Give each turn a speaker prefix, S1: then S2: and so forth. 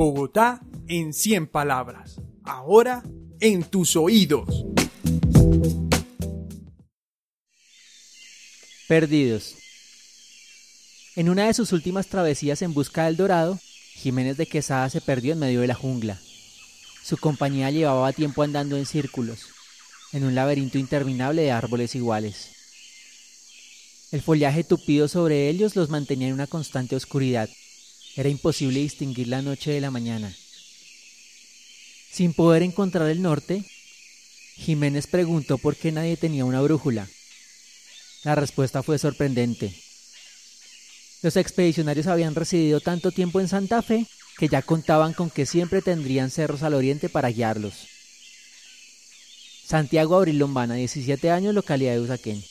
S1: Bogotá en 100 palabras. Ahora en tus oídos.
S2: Perdidos. En una de sus últimas travesías en busca del dorado, Jiménez de Quesada se perdió en medio de la jungla. Su compañía llevaba tiempo andando en círculos, en un laberinto interminable de árboles iguales. El follaje tupido sobre ellos los mantenía en una constante oscuridad. Era imposible distinguir la noche de la mañana. Sin poder encontrar el norte, Jiménez preguntó por qué nadie tenía una brújula. La respuesta fue sorprendente. Los expedicionarios habían residido tanto tiempo en Santa Fe que ya contaban con que siempre tendrían cerros al oriente para guiarlos. Santiago Abril Lombana, 17 años, localidad de Usaquén.